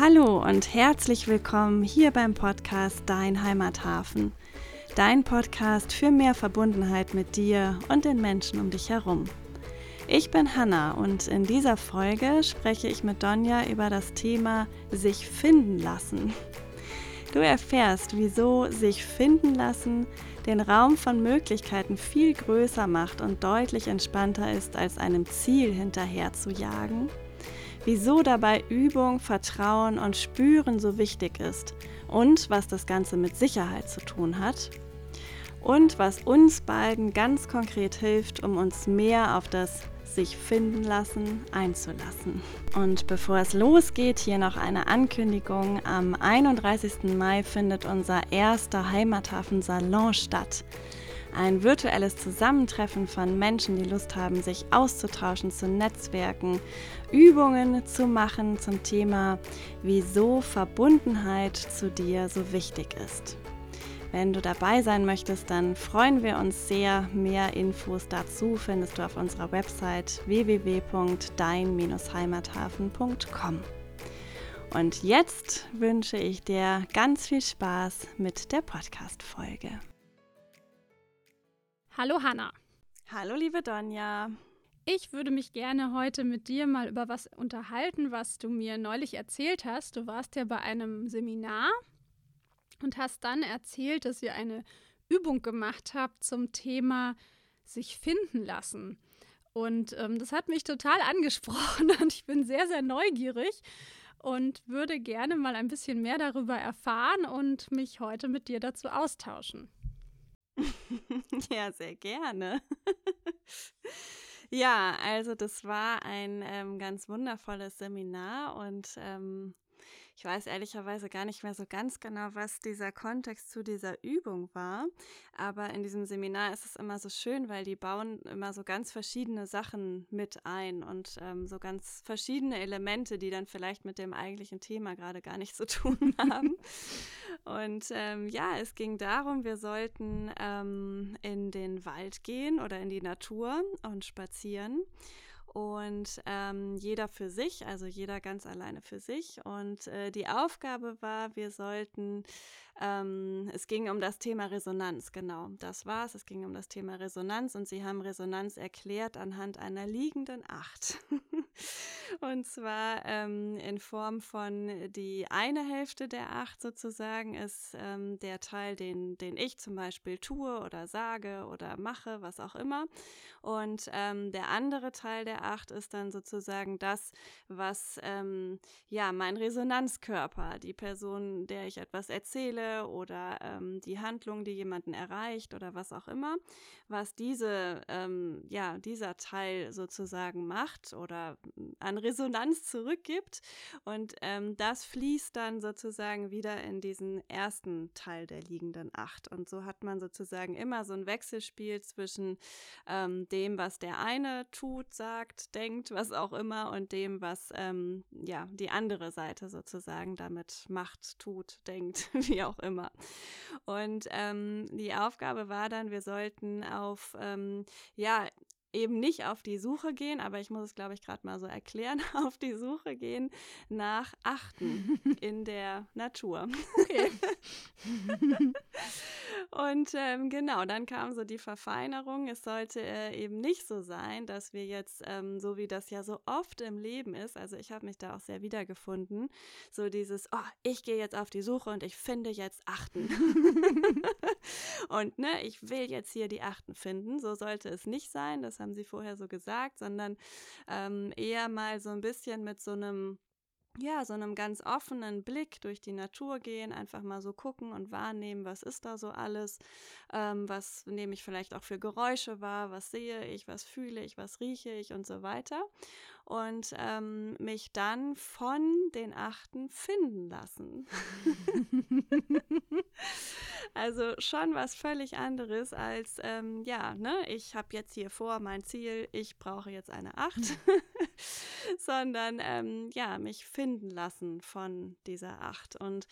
Hallo und herzlich willkommen hier beim Podcast Dein Heimathafen. Dein Podcast für mehr Verbundenheit mit dir und den Menschen um dich herum. Ich bin Hanna und in dieser Folge spreche ich mit Donja über das Thema sich finden lassen. Du erfährst, wieso sich finden lassen den Raum von Möglichkeiten viel größer macht und deutlich entspannter ist, als einem Ziel hinterher zu jagen wieso dabei Übung, Vertrauen und Spüren so wichtig ist und was das Ganze mit Sicherheit zu tun hat und was uns beiden ganz konkret hilft, um uns mehr auf das sich finden lassen einzulassen. Und bevor es losgeht, hier noch eine Ankündigung. Am 31. Mai findet unser erster Heimathafen Salon statt. Ein virtuelles Zusammentreffen von Menschen, die Lust haben, sich auszutauschen, zu Netzwerken, Übungen zu machen zum Thema, wieso Verbundenheit zu dir so wichtig ist. Wenn du dabei sein möchtest, dann freuen wir uns sehr. Mehr Infos dazu findest du auf unserer Website www.dein-heimathafen.com. Und jetzt wünsche ich dir ganz viel Spaß mit der Podcast-Folge. Hallo Hanna. Hallo liebe Donja. Ich würde mich gerne heute mit dir mal über was unterhalten, was du mir neulich erzählt hast. Du warst ja bei einem Seminar und hast dann erzählt, dass ihr eine Übung gemacht habt zum Thema sich finden lassen. Und ähm, das hat mich total angesprochen und ich bin sehr, sehr neugierig und würde gerne mal ein bisschen mehr darüber erfahren und mich heute mit dir dazu austauschen. ja, sehr gerne. ja, also das war ein ähm, ganz wundervolles Seminar und ähm, ich weiß ehrlicherweise gar nicht mehr so ganz genau, was dieser Kontext zu dieser Übung war. Aber in diesem Seminar ist es immer so schön, weil die bauen immer so ganz verschiedene Sachen mit ein und ähm, so ganz verschiedene Elemente, die dann vielleicht mit dem eigentlichen Thema gerade gar nichts zu tun haben. und ähm, ja, es ging darum, wir sollten ähm, in den Wald gehen oder in die Natur und spazieren und ähm, jeder für sich, also jeder ganz alleine für sich. Und äh, die Aufgabe war, wir sollten ähm, es ging um das Thema Resonanz, genau. Das war es. Es ging um das Thema Resonanz und sie haben Resonanz erklärt anhand einer liegenden Acht. und zwar ähm, in Form von die eine Hälfte der Acht sozusagen ist ähm, der Teil, den, den ich zum Beispiel tue oder sage oder mache, was auch immer. Und ähm, der andere Teil der Acht ist dann sozusagen das, was ähm, ja mein Resonanzkörper, die Person, der ich etwas erzähle, oder ähm, die Handlung, die jemanden erreicht oder was auch immer, was diese, ähm, ja, dieser Teil sozusagen macht oder hm, an Resonanz zurückgibt. Und ähm, das fließt dann sozusagen wieder in diesen ersten Teil der liegenden Acht. Und so hat man sozusagen immer so ein Wechselspiel zwischen ähm, dem, was der eine tut, sagt, denkt, was auch immer, und dem, was ähm, ja die andere Seite sozusagen damit macht, tut, denkt, wie auch immer. Und ähm, die Aufgabe war dann, wir sollten auf ähm, ja eben nicht auf die Suche gehen, aber ich muss es, glaube ich, gerade mal so erklären, auf die Suche gehen nach Achten in der Natur. Okay. Und ähm, genau, dann kam so die Verfeinerung. Es sollte äh, eben nicht so sein, dass wir jetzt, ähm, so wie das ja so oft im Leben ist, also ich habe mich da auch sehr wiedergefunden, so dieses, oh, ich gehe jetzt auf die Suche und ich finde jetzt Achten. und ne, ich will jetzt hier die Achten finden. So sollte es nicht sein. Das haben sie vorher so gesagt, sondern ähm, eher mal so ein bisschen mit so einem ja, so einem ganz offenen Blick durch die Natur gehen, einfach mal so gucken und wahrnehmen, was ist da so alles, ähm, was nehme ich vielleicht auch für Geräusche wahr, was sehe ich, was fühle ich, was rieche ich und so weiter und ähm, mich dann von den Achten finden lassen. also schon was völlig anderes als, ähm, ja, ne, ich habe jetzt hier vor mein Ziel, ich brauche jetzt eine Acht, sondern ähm, ja, mich finden lassen von dieser Acht. Und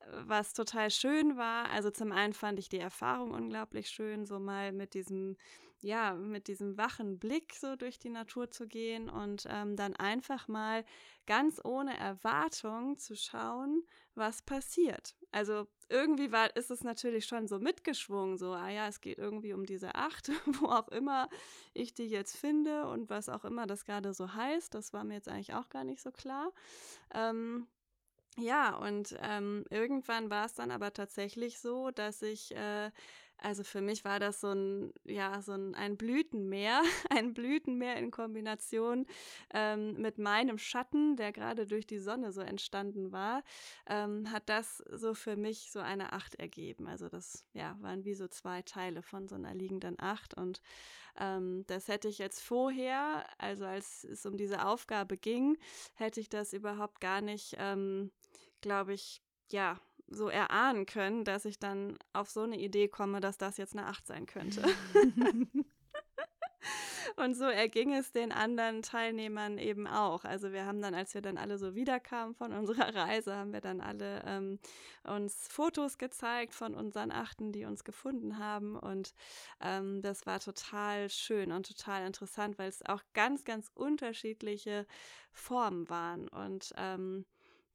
äh, was total schön war, also zum einen fand ich die Erfahrung unglaublich schön, so mal mit diesem ja, mit diesem wachen Blick so durch die Natur zu gehen und ähm, dann einfach mal ganz ohne Erwartung zu schauen, was passiert. Also irgendwie war, ist es natürlich schon so mitgeschwungen, so, ah ja, es geht irgendwie um diese Acht, wo auch immer ich die jetzt finde und was auch immer das gerade so heißt. Das war mir jetzt eigentlich auch gar nicht so klar. Ähm, ja, und ähm, irgendwann war es dann aber tatsächlich so, dass ich äh, also für mich war das so ein, ja, so ein, ein Blütenmeer, ein Blütenmeer in Kombination ähm, mit meinem Schatten, der gerade durch die Sonne so entstanden war, ähm, hat das so für mich so eine Acht ergeben. Also das, ja, waren wie so zwei Teile von so einer liegenden Acht und ähm, das hätte ich jetzt vorher, also als es um diese Aufgabe ging, hätte ich das überhaupt gar nicht, ähm, glaube ich, ja, so erahnen können, dass ich dann auf so eine Idee komme, dass das jetzt eine Acht sein könnte. Und so erging es den anderen Teilnehmern eben auch. Also wir haben dann, als wir dann alle so wiederkamen von unserer Reise, haben wir dann alle ähm, uns Fotos gezeigt von unseren Achten, die uns gefunden haben. Und ähm, das war total schön und total interessant, weil es auch ganz, ganz unterschiedliche Formen waren. Und ähm,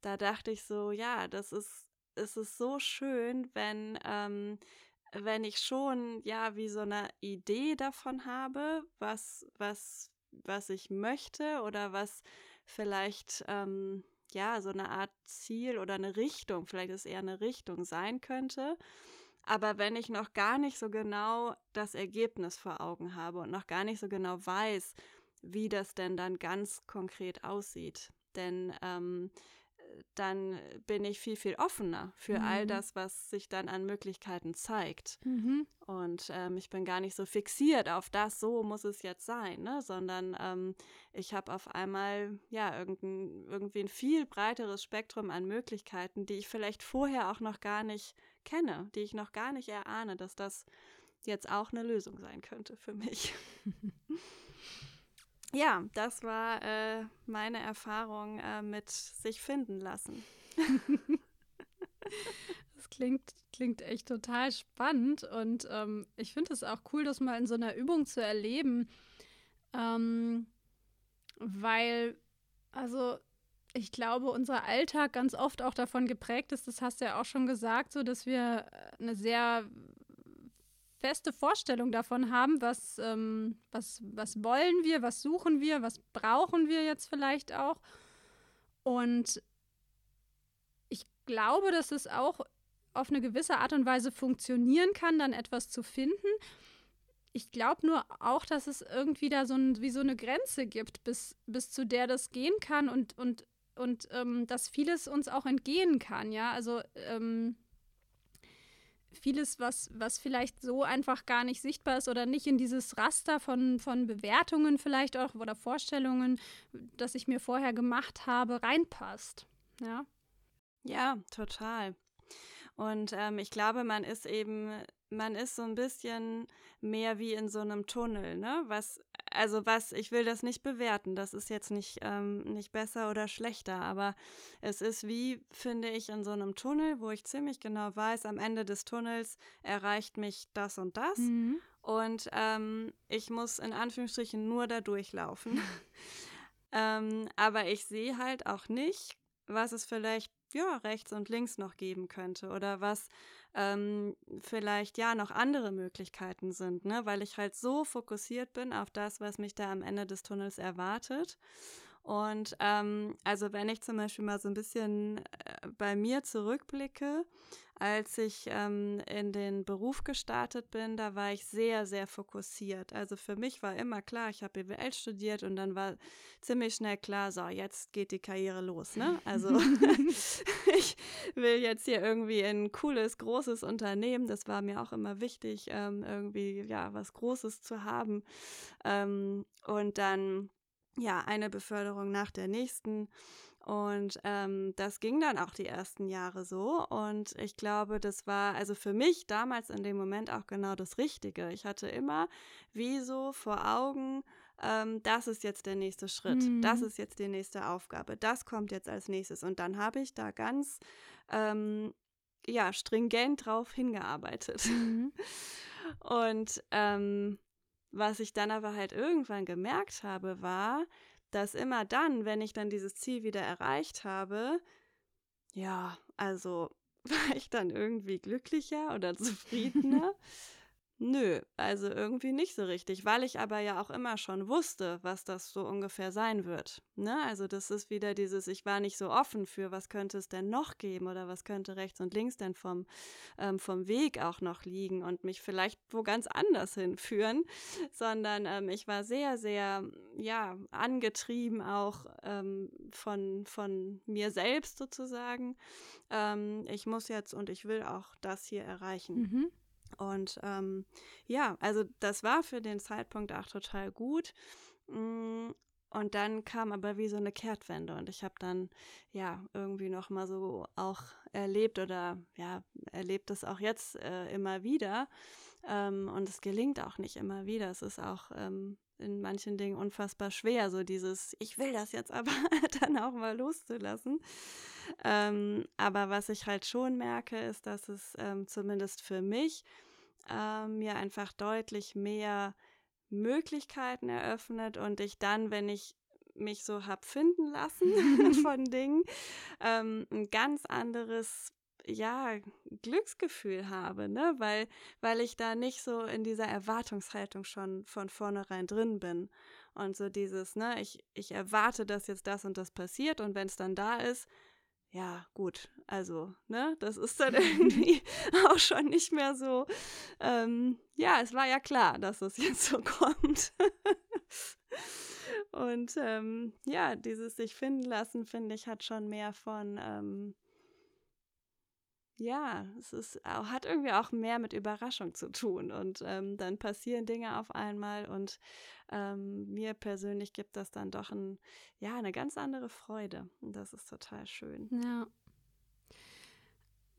da dachte ich so, ja, das ist ist es so schön, wenn, ähm, wenn ich schon ja wie so eine Idee davon habe, was, was, was ich möchte oder was vielleicht ähm, ja so eine Art Ziel oder eine Richtung, vielleicht ist eher eine Richtung sein könnte. Aber wenn ich noch gar nicht so genau das Ergebnis vor Augen habe und noch gar nicht so genau weiß, wie das denn dann ganz konkret aussieht. Denn ähm, dann bin ich viel, viel offener für mhm. all das, was sich dann an Möglichkeiten zeigt. Mhm. Und ähm, ich bin gar nicht so fixiert auf das, so muss es jetzt sein, ne? sondern ähm, ich habe auf einmal ja irgendein, irgendwie ein viel breiteres Spektrum an Möglichkeiten, die ich vielleicht vorher auch noch gar nicht kenne, die ich noch gar nicht erahne, dass das jetzt auch eine Lösung sein könnte für mich. ja, das war äh, meine Erfahrung äh, mit sich finden lassen. das klingt, klingt echt total spannend und ähm, ich finde es auch cool, das mal in so einer Übung zu erleben, ähm, weil, also ich glaube, unser Alltag ganz oft auch davon geprägt ist, das hast du ja auch schon gesagt, so dass wir eine sehr feste Vorstellung davon haben, was, ähm, was, was wollen wir, was suchen wir, was brauchen wir jetzt vielleicht auch. Und ich glaube, dass es auch auf eine gewisse Art und Weise funktionieren kann, dann etwas zu finden. Ich glaube nur auch, dass es irgendwie da so ein, wie so eine Grenze gibt, bis, bis zu der das gehen kann und, und, und ähm, dass vieles uns auch entgehen kann, ja. Also ähm, vieles, was, was vielleicht so einfach gar nicht sichtbar ist oder nicht in dieses Raster von, von Bewertungen vielleicht auch oder Vorstellungen, das ich mir vorher gemacht habe, reinpasst. Ja, ja total. Und ähm, ich glaube, man ist eben, man ist so ein bisschen mehr wie in so einem Tunnel, ne? Was, also was, ich will das nicht bewerten, das ist jetzt nicht, ähm, nicht besser oder schlechter, aber es ist wie, finde ich, in so einem Tunnel, wo ich ziemlich genau weiß, am Ende des Tunnels erreicht mich das und das. Mhm. Und ähm, ich muss in Anführungsstrichen nur da durchlaufen. ähm, aber ich sehe halt auch nicht, was es vielleicht ja, rechts und links noch geben könnte oder was ähm, vielleicht ja noch andere Möglichkeiten sind, ne? weil ich halt so fokussiert bin auf das, was mich da am Ende des Tunnels erwartet. Und ähm, also wenn ich zum Beispiel mal so ein bisschen äh, bei mir zurückblicke, als ich ähm, in den Beruf gestartet bin, da war ich sehr, sehr fokussiert. Also für mich war immer klar, ich habe BWL studiert und dann war ziemlich schnell klar, so, jetzt geht die Karriere los. Ne? Also ich will jetzt hier irgendwie ein cooles, großes Unternehmen. Das war mir auch immer wichtig, ähm, irgendwie ja was Großes zu haben. Ähm, und dann ja eine Beförderung nach der nächsten. Und ähm, das ging dann auch die ersten Jahre so. Und ich glaube, das war also für mich damals in dem Moment auch genau das Richtige. Ich hatte immer wie so vor Augen, ähm, das ist jetzt der nächste Schritt, mhm. das ist jetzt die nächste Aufgabe, das kommt jetzt als nächstes. Und dann habe ich da ganz ähm, ja, stringent drauf hingearbeitet. Mhm. Und ähm, was ich dann aber halt irgendwann gemerkt habe, war, dass immer dann, wenn ich dann dieses Ziel wieder erreicht habe, ja, also war ich dann irgendwie glücklicher oder zufriedener. Nö, also irgendwie nicht so richtig, weil ich aber ja auch immer schon wusste, was das so ungefähr sein wird. Ne? Also das ist wieder dieses, ich war nicht so offen für, was könnte es denn noch geben oder was könnte rechts und links denn vom, ähm, vom Weg auch noch liegen und mich vielleicht wo ganz anders hinführen, sondern ähm, ich war sehr, sehr, ja, angetrieben auch ähm, von, von mir selbst sozusagen. Ähm, ich muss jetzt und ich will auch das hier erreichen. Mhm. Und ähm, ja, also das war für den Zeitpunkt auch total gut. Mm, und dann kam aber wie so eine Kehrtwende und ich habe dann ja irgendwie noch mal so auch erlebt oder ja erlebt das auch jetzt äh, immer wieder ähm, und es gelingt auch nicht immer wieder. Es ist auch ähm, in manchen Dingen unfassbar schwer, so dieses ich will das jetzt aber dann auch mal loszulassen. Ähm, aber was ich halt schon merke, ist, dass es ähm, zumindest für mich äh, mir einfach deutlich mehr Möglichkeiten eröffnet und ich dann, wenn ich mich so hab finden lassen von Dingen, ähm, ein ganz anderes ja, Glücksgefühl habe, ne? Weil, weil ich da nicht so in dieser Erwartungshaltung schon von vornherein drin bin. Und so dieses, ne, ich, ich erwarte, dass jetzt das und das passiert und wenn es dann da ist, ja, gut, also, ne, das ist dann irgendwie auch schon nicht mehr so, ähm, ja, es war ja klar, dass es jetzt so kommt. Und ähm, ja, dieses sich finden lassen, finde ich, hat schon mehr von, ähm, ja, es ist, hat irgendwie auch mehr mit Überraschung zu tun. Und ähm, dann passieren Dinge auf einmal und ähm, mir persönlich gibt das dann doch ein, ja, eine ganz andere Freude. Und das ist total schön. Ja.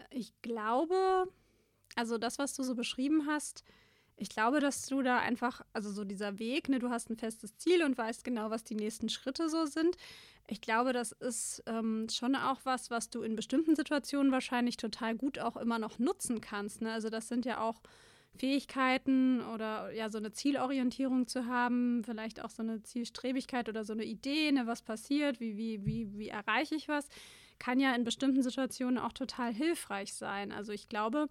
Ich glaube, also das, was du so beschrieben hast, ich glaube, dass du da einfach, also so dieser Weg, ne, du hast ein festes Ziel und weißt genau, was die nächsten Schritte so sind. Ich glaube, das ist ähm, schon auch was, was du in bestimmten Situationen wahrscheinlich total gut auch immer noch nutzen kannst. Ne? Also das sind ja auch Fähigkeiten oder ja so eine Zielorientierung zu haben, vielleicht auch so eine Zielstrebigkeit oder so eine Idee, ne, was passiert, wie, wie, wie, wie erreiche ich was, kann ja in bestimmten Situationen auch total hilfreich sein. Also ich glaube,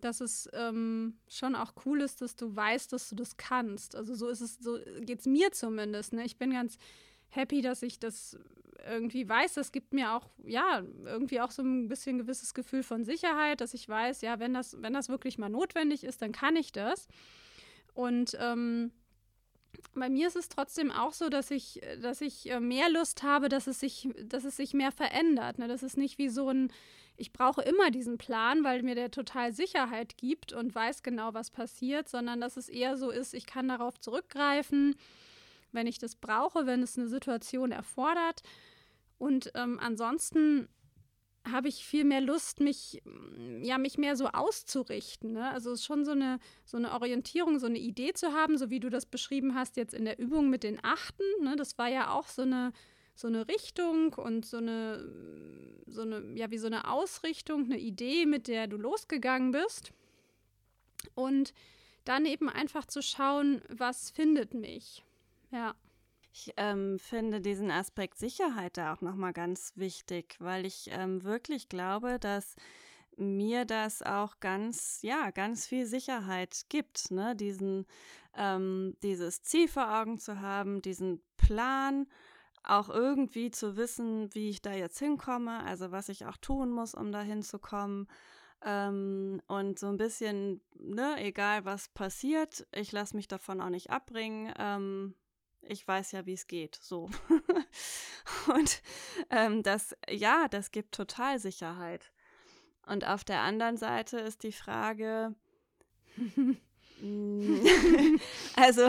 dass es ähm, schon auch cool ist, dass du weißt, dass du das kannst. Also so ist es, so geht es mir zumindest. Ne? Ich bin ganz happy, dass ich das irgendwie weiß. Das gibt mir auch, ja, irgendwie auch so ein bisschen gewisses Gefühl von Sicherheit, dass ich weiß, ja, wenn das, wenn das wirklich mal notwendig ist, dann kann ich das. Und ähm, bei mir ist es trotzdem auch so, dass ich, dass ich äh, mehr Lust habe, dass es sich, dass es sich mehr verändert. Ne? Das ist nicht wie so ein ich brauche immer diesen Plan, weil mir der total Sicherheit gibt und weiß genau, was passiert, sondern dass es eher so ist, ich kann darauf zurückgreifen, wenn ich das brauche, wenn es eine Situation erfordert. Und ähm, ansonsten habe ich viel mehr Lust, mich, ja, mich mehr so auszurichten. Ne? Also es ist schon so eine, so eine Orientierung, so eine Idee zu haben, so wie du das beschrieben hast jetzt in der Übung mit den Achten. Ne? Das war ja auch so eine, so eine Richtung und so eine, so eine, ja, wie so eine Ausrichtung, eine Idee, mit der du losgegangen bist. Und dann eben einfach zu schauen, was findet mich. Ja. Ich ähm, finde diesen Aspekt Sicherheit da auch nochmal ganz wichtig, weil ich ähm, wirklich glaube, dass mir das auch ganz, ja, ganz viel Sicherheit gibt, ne? Diesen, ähm, dieses Ziel vor Augen zu haben, diesen Plan auch irgendwie zu wissen, wie ich da jetzt hinkomme, also was ich auch tun muss, um da hinzukommen. Ähm, und so ein bisschen, ne, egal was passiert, ich lasse mich davon auch nicht abbringen. Ähm, ich weiß ja, wie es geht, so. und ähm, das, ja, das gibt total Sicherheit. Und auf der anderen Seite ist die Frage, also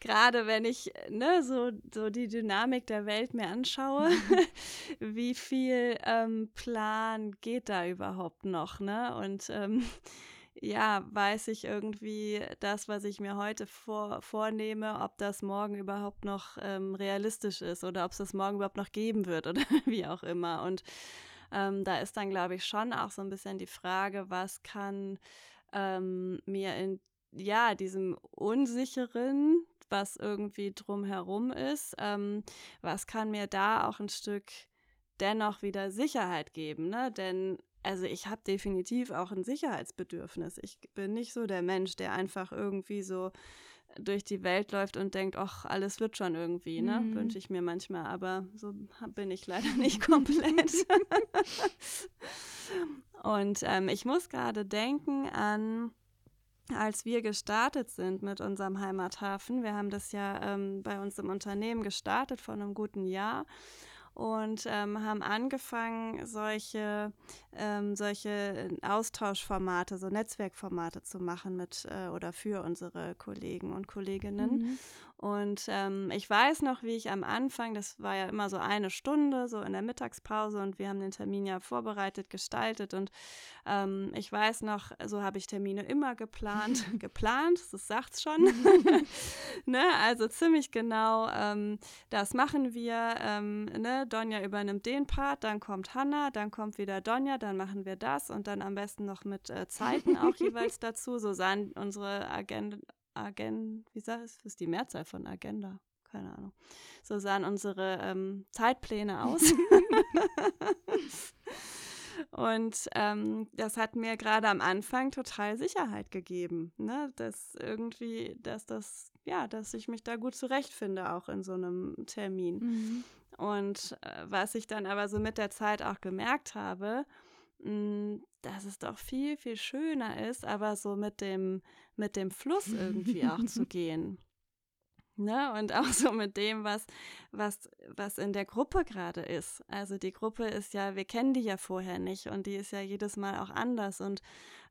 gerade wenn ich ne, so, so die Dynamik der Welt mir anschaue, wie viel ähm, Plan geht da überhaupt noch? Ne? Und ähm, ja, weiß ich irgendwie das, was ich mir heute vor, vornehme, ob das morgen überhaupt noch ähm, realistisch ist oder ob es das morgen überhaupt noch geben wird oder wie auch immer. Und ähm, da ist dann, glaube ich, schon auch so ein bisschen die Frage, was kann ähm, mir in ja, diesem Unsicheren, was irgendwie drumherum ist, ähm, was kann mir da auch ein Stück dennoch wieder Sicherheit geben, ne? Denn also ich habe definitiv auch ein Sicherheitsbedürfnis. Ich bin nicht so der Mensch, der einfach irgendwie so durch die Welt läuft und denkt, ach, alles wird schon irgendwie, ne? Mhm. Wünsche ich mir manchmal, aber so bin ich leider nicht komplett. und ähm, ich muss gerade denken an, als wir gestartet sind mit unserem Heimathafen. Wir haben das ja ähm, bei uns im Unternehmen gestartet vor einem guten Jahr und ähm, haben angefangen, solche, ähm, solche Austauschformate, so Netzwerkformate zu machen mit äh, oder für unsere Kollegen und Kolleginnen. Mhm. Und ähm, ich weiß noch, wie ich am Anfang, das war ja immer so eine Stunde, so in der Mittagspause und wir haben den Termin ja vorbereitet, gestaltet und ähm, ich weiß noch, so habe ich Termine immer geplant, geplant, das sagt es schon. ne? Also ziemlich genau, ähm, das machen wir. Ähm, ne? Donja übernimmt den Part, dann kommt Hanna, dann kommt wieder Donja, dann machen wir das und dann am besten noch mit äh, Zeiten auch jeweils dazu. So sahen unsere Agenden Agenda, wie sagt es, ist die Mehrzahl von Agenda? Keine Ahnung. So sahen unsere ähm, Zeitpläne aus. Und ähm, das hat mir gerade am Anfang total Sicherheit gegeben, ne? dass irgendwie, dass das, ja, dass ich mich da gut zurechtfinde, auch in so einem Termin. Mhm. Und äh, was ich dann aber so mit der Zeit auch gemerkt habe, dass es doch viel, viel schöner ist, aber so mit dem, mit dem Fluss irgendwie auch zu gehen. Ne? Und auch so mit dem, was, was, was in der Gruppe gerade ist. Also die Gruppe ist ja, wir kennen die ja vorher nicht und die ist ja jedes Mal auch anders. Und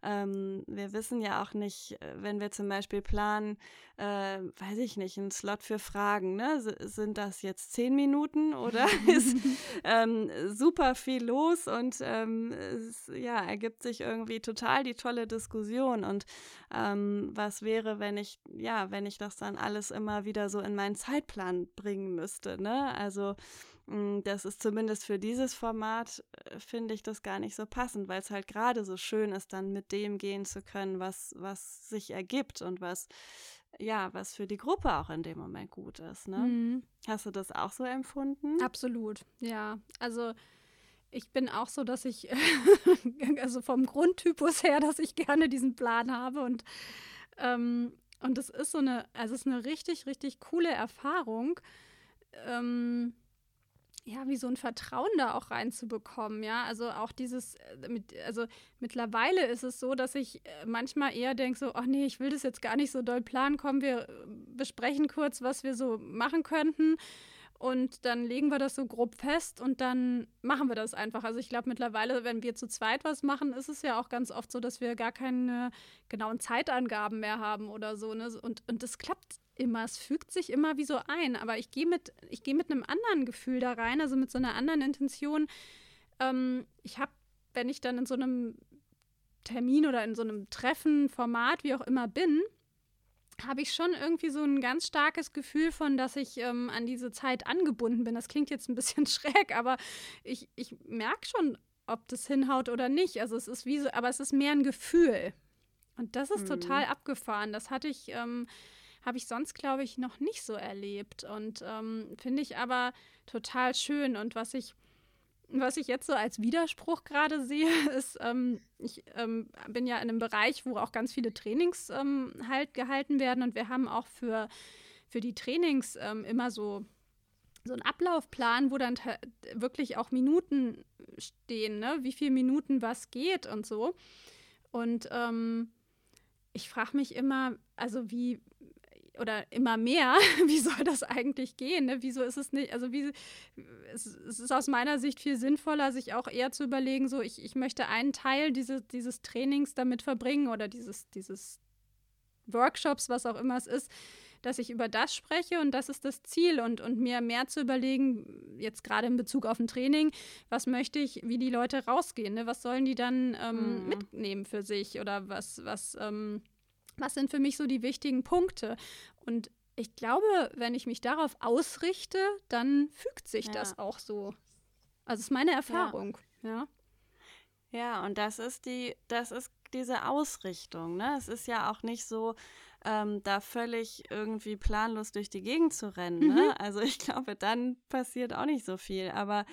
ähm, wir wissen ja auch nicht, äh, wenn wir zum Beispiel planen, äh, weiß ich nicht, einen Slot für Fragen, ne? S sind das jetzt zehn Minuten oder ist ähm, super viel los und ähm, es ja, ergibt sich irgendwie total die tolle Diskussion. Und ähm, was wäre, wenn ich, ja, wenn ich das dann alles immer wieder so in meinen Zeitplan bringen müsste, ne? Also hm, das ist zumindest für dieses Format, äh, finde ich das gar nicht so passend, weil es halt gerade so schön ist, dann mit dem gehen zu können, was, was sich ergibt und was, ja, was für die Gruppe auch in dem Moment gut ist. Ne? Mhm. Hast du das auch so empfunden? Absolut, ja. Also ich bin auch so, dass ich, also vom Grundtypus her, dass ich gerne diesen Plan habe und ähm, und es ist so eine, also es ist eine richtig, richtig coole Erfahrung. Ähm, ja, wie so ein Vertrauen da auch reinzubekommen, ja. Also auch dieses, äh, mit, also mittlerweile ist es so, dass ich äh, manchmal eher denke, so, ach nee, ich will das jetzt gar nicht so doll planen, komm, wir äh, besprechen kurz, was wir so machen könnten. Und dann legen wir das so grob fest und dann machen wir das einfach. Also ich glaube mittlerweile, wenn wir zu zweit was machen, ist es ja auch ganz oft so, dass wir gar keine genauen Zeitangaben mehr haben oder so. Ne? Und, und das klappt immer, es fügt sich immer wie so ein. Aber ich gehe mit, ich mit einem anderen Gefühl da rein, also mit so einer anderen Intention. Ähm, ich habe, wenn ich dann in so einem Termin oder in so einem Treffen, Format, wie auch immer bin, habe ich schon irgendwie so ein ganz starkes Gefühl von, dass ich ähm, an diese Zeit angebunden bin. Das klingt jetzt ein bisschen schräg, aber ich, ich merke schon, ob das hinhaut oder nicht. Also es ist wie so, aber es ist mehr ein Gefühl. Und das ist mhm. total abgefahren. Das hatte ich ähm, habe ich sonst, glaube ich, noch nicht so erlebt. Und ähm, finde ich aber total schön. Und was ich, was ich jetzt so als Widerspruch gerade sehe, ist, ähm, ich ähm, bin ja in einem Bereich, wo auch ganz viele Trainings ähm, halt gehalten werden. Und wir haben auch für, für die Trainings ähm, immer so so ein Ablaufplan, wo dann wirklich auch Minuten stehen, ne? wie viele Minuten was geht und so. Und ähm, ich frage mich immer, also wie, oder immer mehr, wie soll das eigentlich gehen? Ne? Wieso ist es nicht, also wie, es, es, ist aus meiner Sicht viel sinnvoller, sich auch eher zu überlegen, so ich, ich möchte einen Teil diese, dieses Trainings damit verbringen oder dieses, dieses Workshops, was auch immer es ist, dass ich über das spreche und das ist das Ziel und, und mir mehr zu überlegen, jetzt gerade in Bezug auf ein Training, was möchte ich, wie die Leute rausgehen, ne? was sollen die dann ähm, mhm. mitnehmen für sich oder was, was, ähm, was sind für mich so die wichtigen Punkte? Und ich glaube, wenn ich mich darauf ausrichte, dann fügt sich ja. das auch so. Also ist meine Erfahrung, ja. ja. Ja, und das ist die, das ist diese Ausrichtung. Ne? Es ist ja auch nicht so, ähm, da völlig irgendwie planlos durch die Gegend zu rennen. Ne? Mhm. Also ich glaube, dann passiert auch nicht so viel. Aber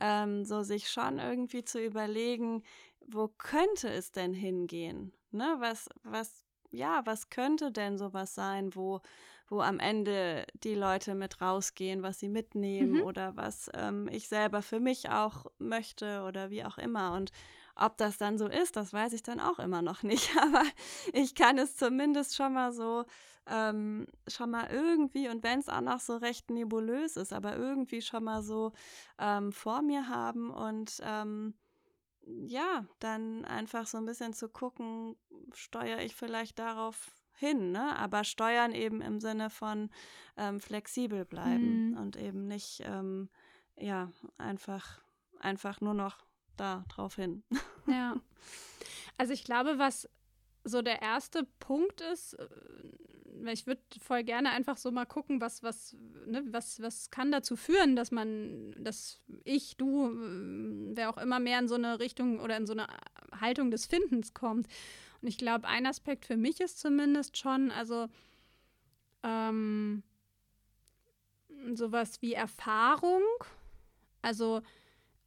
ähm, so sich schon irgendwie zu überlegen, wo könnte es denn hingehen? Ne? Was, was, ja, was könnte denn sowas sein, wo wo am Ende die Leute mit rausgehen, was sie mitnehmen mhm. oder was ähm, ich selber für mich auch möchte oder wie auch immer. Und ob das dann so ist, das weiß ich dann auch immer noch nicht. Aber ich kann es zumindest schon mal so, ähm, schon mal irgendwie, und wenn es auch noch so recht nebulös ist, aber irgendwie schon mal so ähm, vor mir haben und ähm, ja, dann einfach so ein bisschen zu gucken, steuere ich vielleicht darauf hin, ne? aber steuern eben im Sinne von ähm, flexibel bleiben mhm. und eben nicht, ähm, ja, einfach, einfach nur noch da drauf hin. Ja. Also ich glaube, was so der erste Punkt ist, äh, ich würde voll gerne einfach so mal gucken, was, was, ne, was, was kann dazu führen, dass man, dass ich, du, äh, wer auch immer mehr in so eine Richtung oder in so eine Haltung des Findens kommt. Und ich glaube, ein Aspekt für mich ist zumindest schon, also ähm, sowas wie Erfahrung. Also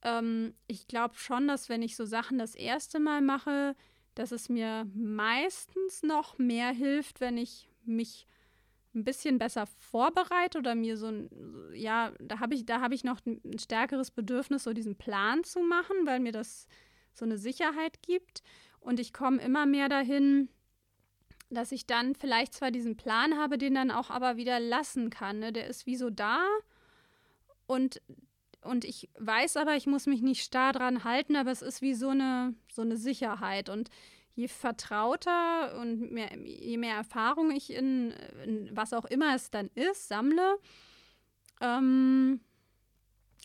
ähm, ich glaube schon, dass wenn ich so Sachen das erste Mal mache, dass es mir meistens noch mehr hilft, wenn ich mich ein bisschen besser vorbereite oder mir so ein, ja, da habe ich, da habe ich noch ein stärkeres Bedürfnis, so diesen Plan zu machen, weil mir das so eine Sicherheit gibt. Und ich komme immer mehr dahin, dass ich dann vielleicht zwar diesen Plan habe, den dann auch aber wieder lassen kann. Ne? Der ist wie so da und, und ich weiß aber, ich muss mich nicht starr dran halten, aber es ist wie so eine, so eine Sicherheit. Und je vertrauter und mehr, je mehr Erfahrung ich in, in, was auch immer es dann ist, sammle, ähm,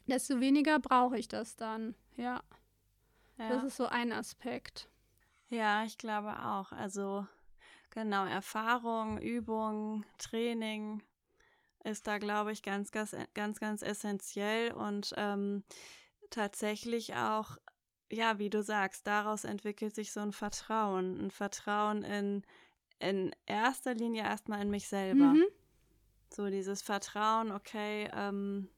desto weniger brauche ich das dann. Ja. ja. Das ist so ein Aspekt. Ja, ich glaube auch. Also genau, Erfahrung, Übung, Training ist da, glaube ich, ganz, ganz, ganz, ganz essentiell und ähm, tatsächlich auch, ja, wie du sagst, daraus entwickelt sich so ein Vertrauen, ein Vertrauen in, in erster Linie erstmal in mich selber. Mhm. So dieses Vertrauen, okay, ähm,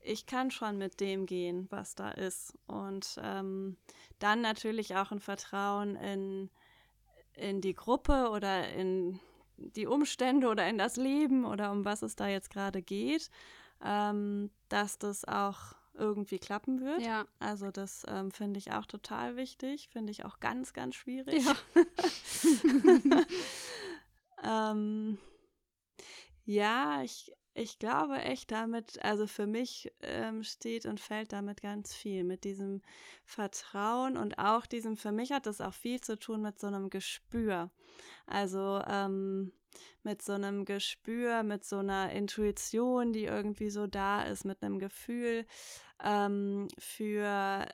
ich kann schon mit dem gehen, was da ist. Und ähm, dann natürlich auch ein Vertrauen in, in die Gruppe oder in die Umstände oder in das Leben oder um was es da jetzt gerade geht, ähm, dass das auch irgendwie klappen wird. Ja. Also das ähm, finde ich auch total wichtig, finde ich auch ganz, ganz schwierig. Ja, ähm, ja ich, ich glaube echt damit, also für mich ähm, steht und fällt damit ganz viel, mit diesem Vertrauen und auch diesem, für mich hat das auch viel zu tun mit so einem Gespür. Also ähm, mit so einem Gespür, mit so einer Intuition, die irgendwie so da ist, mit einem Gefühl ähm, für